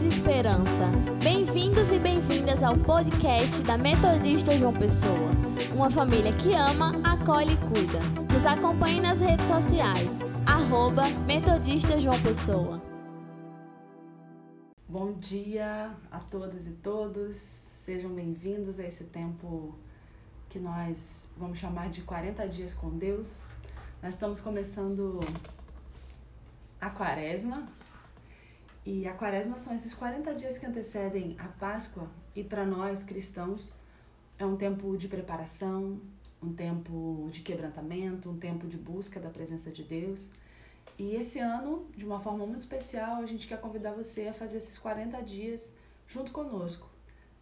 e esperança. Bem-vindos e bem-vindas ao podcast da Metodista João Pessoa. Uma família que ama, acolhe e cuida. Nos acompanhe nas redes sociais. Arroba Metodista João Pessoa. Bom dia a todas e todos. Sejam bem-vindos a esse tempo que nós vamos chamar de 40 dias com Deus. Nós estamos começando a quaresma, e a quaresma são esses 40 dias que antecedem a Páscoa, e para nós cristãos é um tempo de preparação, um tempo de quebrantamento, um tempo de busca da presença de Deus. E esse ano, de uma forma muito especial, a gente quer convidar você a fazer esses 40 dias junto conosco,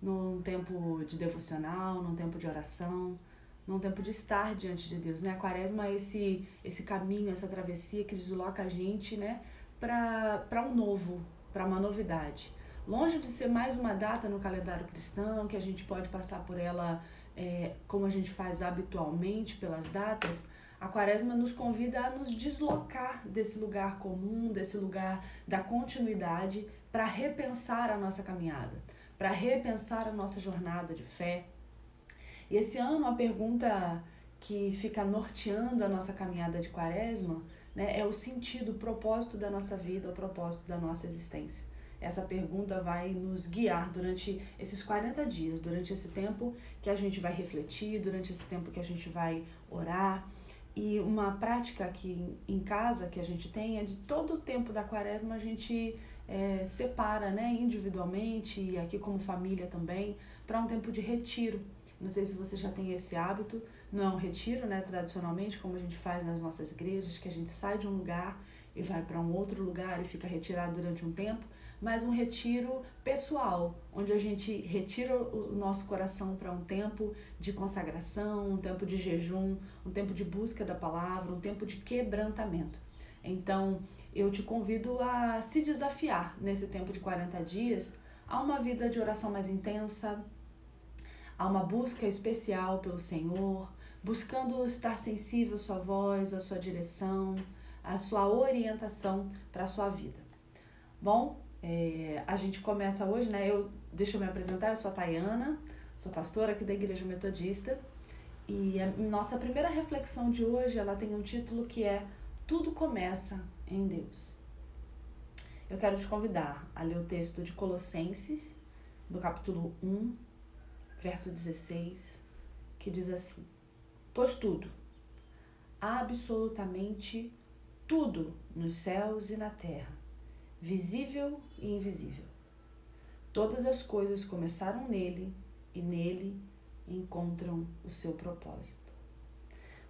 num tempo de devocional, num tempo de oração, num tempo de estar diante de Deus, né? A quaresma é esse, esse caminho, essa travessia que desloca a gente, né, para um novo, para uma novidade. Longe de ser mais uma data no calendário cristão, que a gente pode passar por ela é, como a gente faz habitualmente pelas datas, a quaresma nos convida a nos deslocar desse lugar comum, desse lugar da continuidade, para repensar a nossa caminhada, para repensar a nossa jornada de fé. E esse ano a pergunta que fica norteando a nossa caminhada de quaresma né, é o sentido, o propósito da nossa vida, o propósito da nossa existência. Essa pergunta vai nos guiar durante esses 40 dias, durante esse tempo que a gente vai refletir, durante esse tempo que a gente vai orar. E uma prática aqui em casa que a gente tem é de todo o tempo da quaresma a gente é, separa né, individualmente e aqui como família também para um tempo de retiro. Não sei se você já tem esse hábito, não é um retiro, né, tradicionalmente, como a gente faz nas nossas igrejas, que a gente sai de um lugar e vai para um outro lugar e fica retirado durante um tempo, mas um retiro pessoal, onde a gente retira o nosso coração para um tempo de consagração, um tempo de jejum, um tempo de busca da palavra, um tempo de quebrantamento. Então, eu te convido a se desafiar nesse tempo de 40 dias a uma vida de oração mais intensa, a uma busca especial pelo Senhor, buscando estar sensível à sua voz, à sua direção, à sua orientação para a sua vida. Bom, é, a gente começa hoje, né? Eu, deixa eu me apresentar, eu sou a Tayana, sou pastora aqui da Igreja Metodista e a nossa primeira reflexão de hoje, ela tem um título que é Tudo começa em Deus. Eu quero te convidar a ler o texto de Colossenses, do capítulo 1, verso 16, que diz assim: Pois tudo, absolutamente tudo nos céus e na terra, visível e invisível. Todas as coisas começaram nele e nele encontram o seu propósito.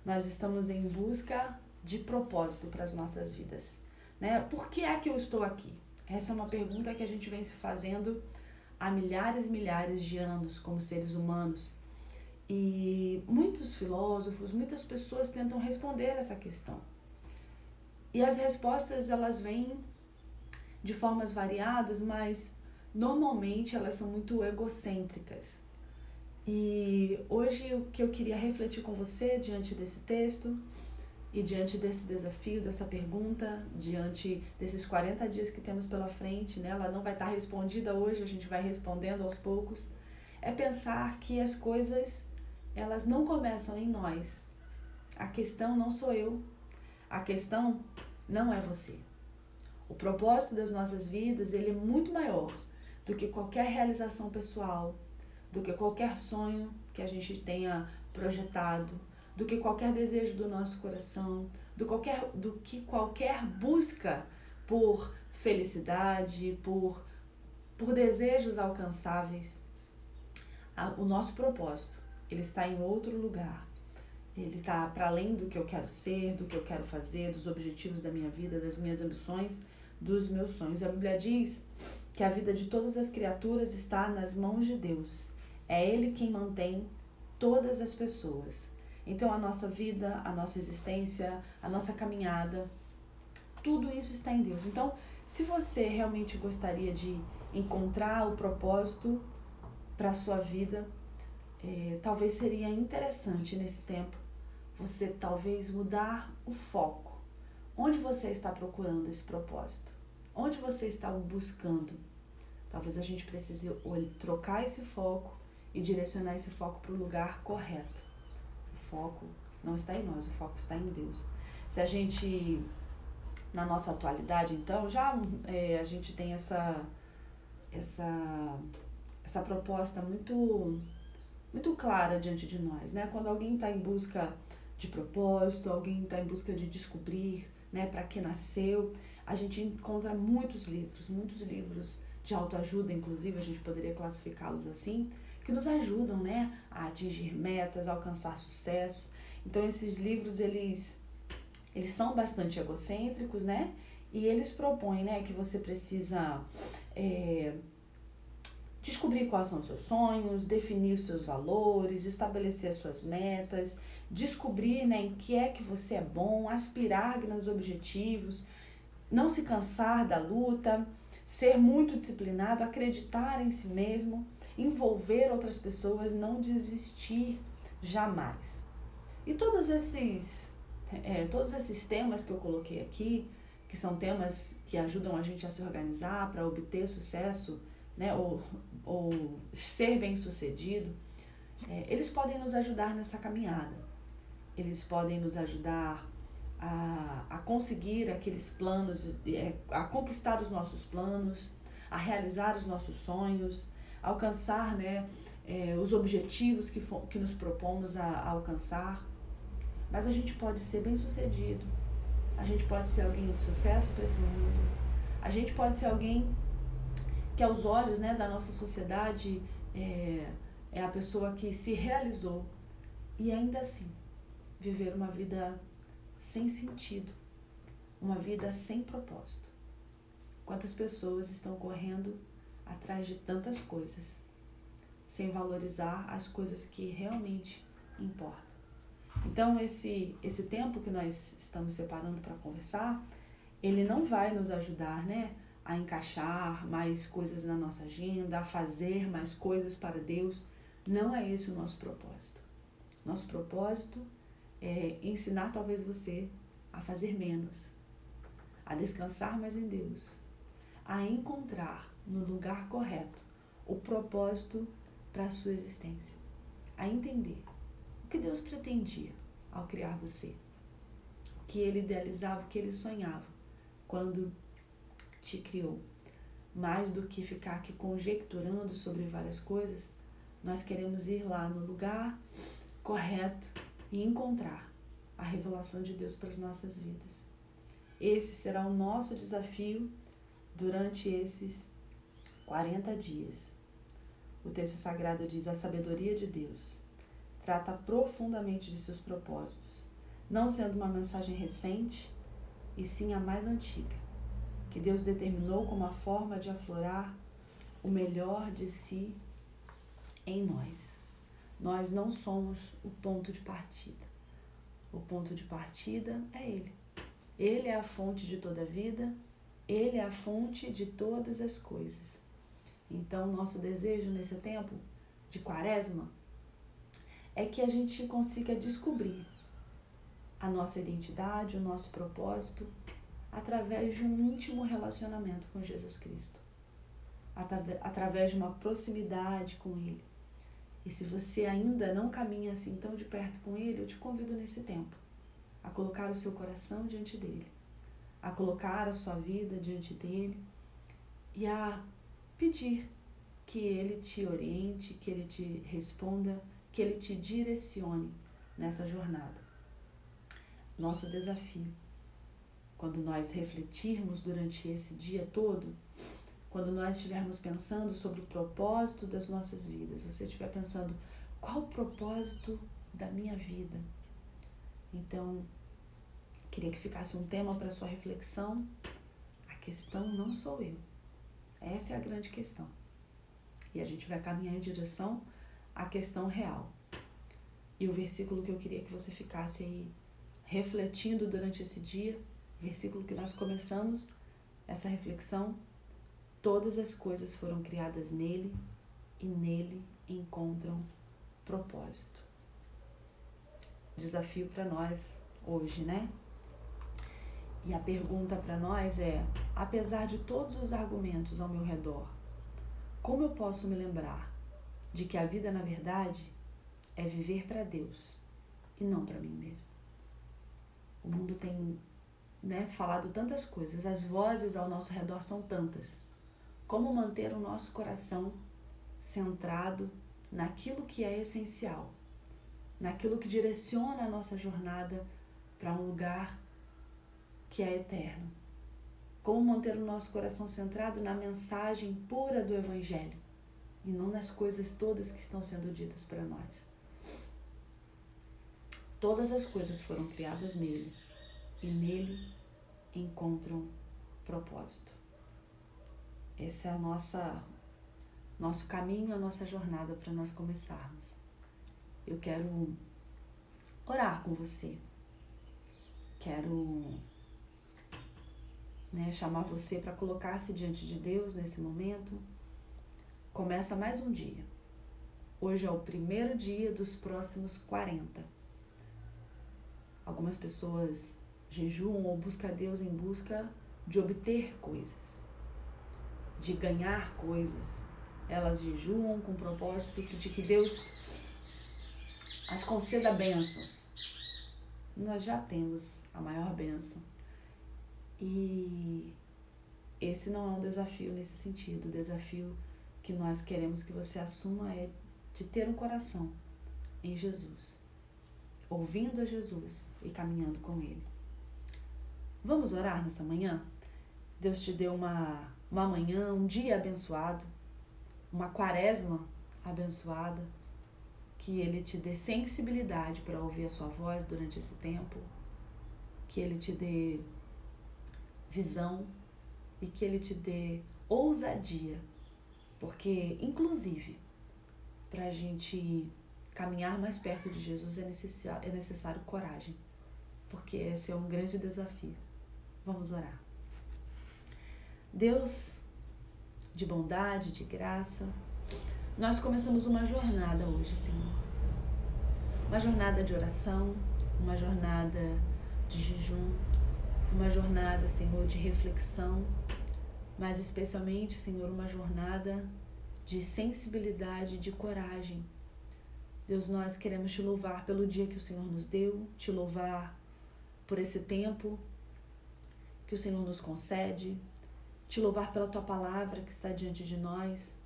Nós estamos em busca de propósito para as nossas vidas. Né? Por que é que eu estou aqui? Essa é uma pergunta que a gente vem se fazendo há milhares e milhares de anos como seres humanos. E muitos filósofos, muitas pessoas tentam responder essa questão. E as respostas elas vêm de formas variadas, mas normalmente elas são muito egocêntricas. E hoje o que eu queria refletir com você diante desse texto e diante desse desafio, dessa pergunta, diante desses 40 dias que temos pela frente, né? ela não vai estar respondida hoje, a gente vai respondendo aos poucos, é pensar que as coisas elas não começam em nós. A questão não sou eu. A questão não é você. O propósito das nossas vidas, ele é muito maior do que qualquer realização pessoal, do que qualquer sonho que a gente tenha projetado, do que qualquer desejo do nosso coração, do, qualquer, do que qualquer busca por felicidade, por, por desejos alcançáveis. O nosso propósito ele está em outro lugar. Ele está para além do que eu quero ser, do que eu quero fazer, dos objetivos da minha vida, das minhas ambições, dos meus sonhos. A Bíblia diz que a vida de todas as criaturas está nas mãos de Deus. É Ele quem mantém todas as pessoas. Então, a nossa vida, a nossa existência, a nossa caminhada, tudo isso está em Deus. Então, se você realmente gostaria de encontrar o propósito para a sua vida, é, talvez seria interessante nesse tempo você talvez mudar o foco. Onde você está procurando esse propósito? Onde você está buscando? talvez a gente precise trocar esse foco e direcionar esse foco para o lugar correto. Foco não está em nós, o foco está em Deus. Se a gente, na nossa atualidade, então, já é, a gente tem essa, essa, essa proposta muito, muito clara diante de nós, né? Quando alguém está em busca de propósito, alguém está em busca de descobrir, né, para que nasceu, a gente encontra muitos livros, muitos livros de autoajuda, inclusive, a gente poderia classificá-los assim, que nos ajudam, né, a atingir metas, a alcançar sucesso. Então esses livros eles eles são bastante egocêntricos, né? E eles propõem, né, que você precisa é, descobrir quais são os seus sonhos, definir os seus valores, estabelecer as suas metas, descobrir, né, em que é que você é bom, aspirar grandes objetivos, não se cansar da luta, ser muito disciplinado, acreditar em si mesmo, envolver outras pessoas, não desistir jamais. E todos esses, é, todos esses temas que eu coloquei aqui, que são temas que ajudam a gente a se organizar para obter sucesso, né, ou, ou ser bem sucedido, é, eles podem nos ajudar nessa caminhada. Eles podem nos ajudar a, a conseguir aqueles planos, é, a conquistar os nossos planos, a realizar os nossos sonhos, alcançar né, é, os objetivos que, for, que nos propomos a, a alcançar. Mas a gente pode ser bem sucedido. A gente pode ser alguém de sucesso para esse mundo. A gente pode ser alguém que, aos olhos né, da nossa sociedade, é, é a pessoa que se realizou e ainda assim viver uma vida sem sentido, uma vida sem propósito. Quantas pessoas estão correndo atrás de tantas coisas, sem valorizar as coisas que realmente importam. Então, esse, esse tempo que nós estamos separando para conversar, ele não vai nos ajudar, né? A encaixar mais coisas na nossa agenda, a fazer mais coisas para Deus. Não é esse o nosso propósito. Nosso propósito é ensinar talvez você a fazer menos, a descansar mais em Deus, a encontrar no lugar correto o propósito para a sua existência, a entender que Deus pretendia ao criar você, o que Ele idealizava, o que Ele sonhava quando te criou. Mais do que ficar aqui conjecturando sobre várias coisas, nós queremos ir lá no lugar correto e encontrar a revelação de Deus para as nossas vidas. Esse será o nosso desafio durante esses 40 dias. O texto sagrado diz: a sabedoria de Deus trata profundamente de seus propósitos, não sendo uma mensagem recente, e sim a mais antiga, que Deus determinou como a forma de aflorar o melhor de si em nós. Nós não somos o ponto de partida. O ponto de partida é Ele. Ele é a fonte de toda a vida, Ele é a fonte de todas as coisas. Então, nosso desejo nesse tempo de quaresma é que a gente consiga descobrir a nossa identidade, o nosso propósito, através de um íntimo relacionamento com Jesus Cristo, através de uma proximidade com Ele. E se você ainda não caminha assim tão de perto com Ele, eu te convido nesse tempo a colocar o seu coração diante dele, a colocar a sua vida diante dele e a pedir que Ele te oriente, que Ele te responda que Ele te direcione nessa jornada. Nosso desafio, quando nós refletirmos durante esse dia todo, quando nós estivermos pensando sobre o propósito das nossas vidas, você estiver pensando qual o propósito da minha vida. Então, queria que ficasse um tema para sua reflexão. A questão não sou eu. Essa é a grande questão. E a gente vai caminhar em direção a questão real. E o versículo que eu queria que você ficasse aí refletindo durante esse dia, versículo que nós começamos essa reflexão, todas as coisas foram criadas nele e nele encontram propósito. Desafio para nós hoje, né? E a pergunta para nós é: apesar de todos os argumentos ao meu redor Como eu posso me lembrar de que a vida, na verdade, é viver para Deus e não para mim mesmo? O mundo tem né, falado tantas coisas, as vozes ao nosso redor são tantas. Como manter o nosso coração centrado naquilo que é essencial, naquilo que direciona a nossa jornada para um lugar que é eterno. Como manter o nosso coração centrado na mensagem pura do Evangelho e não nas coisas todas que estão sendo ditas para nós. Todas as coisas foram criadas nele e nele encontram propósito. Esse é a nossa nosso caminho, a nossa jornada para nós começarmos. Eu quero orar com você. Quero né, chamar você para colocar-se diante de Deus nesse momento. Começa mais um dia. Hoje é o primeiro dia dos próximos 40. Algumas pessoas jejuam ou buscam Deus em busca de obter coisas, de ganhar coisas. Elas jejuam com o propósito de que Deus as conceda bênçãos. Nós já temos a maior bênção. E esse não é um desafio nesse sentido. O desafio que nós queremos que você assuma é de ter um coração em Jesus, ouvindo a Jesus e caminhando com Ele. Vamos orar nessa manhã? Deus te deu uma, uma manhã, um dia abençoado, uma quaresma abençoada, que Ele te dê sensibilidade para ouvir a sua voz durante esse tempo, que Ele te dê visão e que Ele te dê ousadia, porque, inclusive, para a gente caminhar mais perto de Jesus é necessário, é necessário coragem, porque esse é um grande desafio. Vamos orar. Deus de bondade, de graça, nós começamos uma jornada hoje, Senhor. Uma jornada de oração, uma jornada de jejum, uma jornada, Senhor, de reflexão, mas especialmente, Senhor, uma jornada de sensibilidade, de coragem. Deus, nós queremos te louvar pelo dia que o Senhor nos deu, te louvar por esse tempo que o Senhor nos concede, te louvar pela tua palavra que está diante de nós,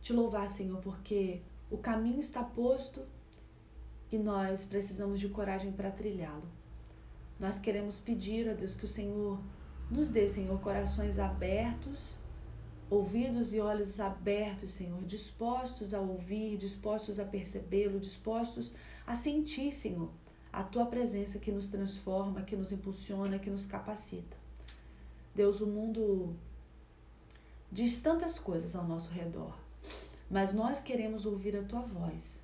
te louvar, Senhor, porque o caminho está posto e nós precisamos de coragem para trilhá-lo. Nós queremos pedir a Deus que o Senhor nos dê, Senhor, corações abertos, ouvidos e olhos abertos, Senhor, dispostos a ouvir, dispostos a percebê-lo, dispostos a sentir, Senhor, a tua presença que nos transforma, que nos impulsiona, que nos capacita. Deus, o mundo diz tantas coisas ao nosso redor, mas nós queremos ouvir a tua voz.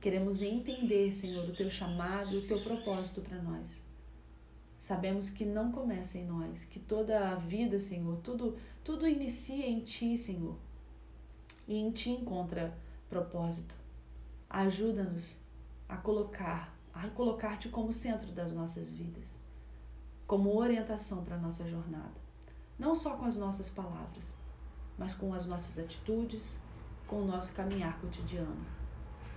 Queremos entender, Senhor, o teu chamado o teu propósito para nós. Sabemos que não começa em nós, que toda a vida, Senhor, tudo, tudo inicia em Ti, Senhor. E em Ti encontra propósito. Ajuda-nos a colocar, a colocar-te como centro das nossas vidas como orientação para a nossa jornada. Não só com as nossas palavras, mas com as nossas atitudes, com o nosso caminhar cotidiano.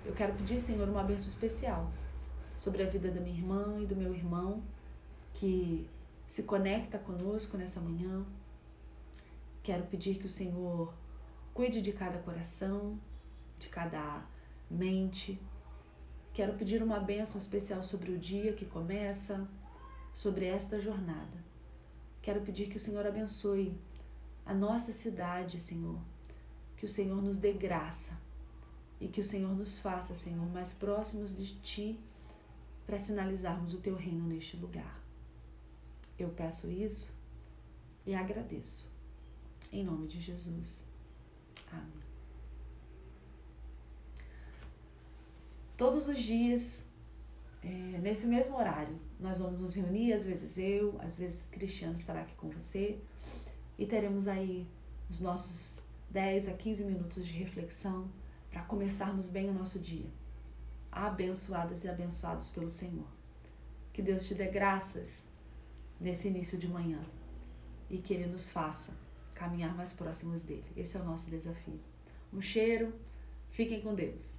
Eu quero pedir, Senhor, uma bênção especial sobre a vida da minha irmã e do meu irmão que se conecta conosco nessa manhã. Quero pedir que o Senhor cuide de cada coração, de cada mente. Quero pedir uma bênção especial sobre o dia que começa, sobre esta jornada. Quero pedir que o Senhor abençoe a nossa cidade, Senhor. Que o Senhor nos dê graça e que o Senhor nos faça, Senhor, mais próximos de Ti para sinalizarmos o Teu reino neste lugar. Eu peço isso e agradeço. Em nome de Jesus. Amém. Todos os dias é, nesse mesmo horário, nós vamos nos reunir, às vezes eu, às vezes Cristiano estará aqui com você e teremos aí os nossos 10 a 15 minutos de reflexão para começarmos bem o nosso dia. Abençoadas e abençoados pelo Senhor. Que Deus te dê graças nesse início de manhã e que Ele nos faça caminhar mais próximos dele. Esse é o nosso desafio. Um cheiro. Fiquem com Deus.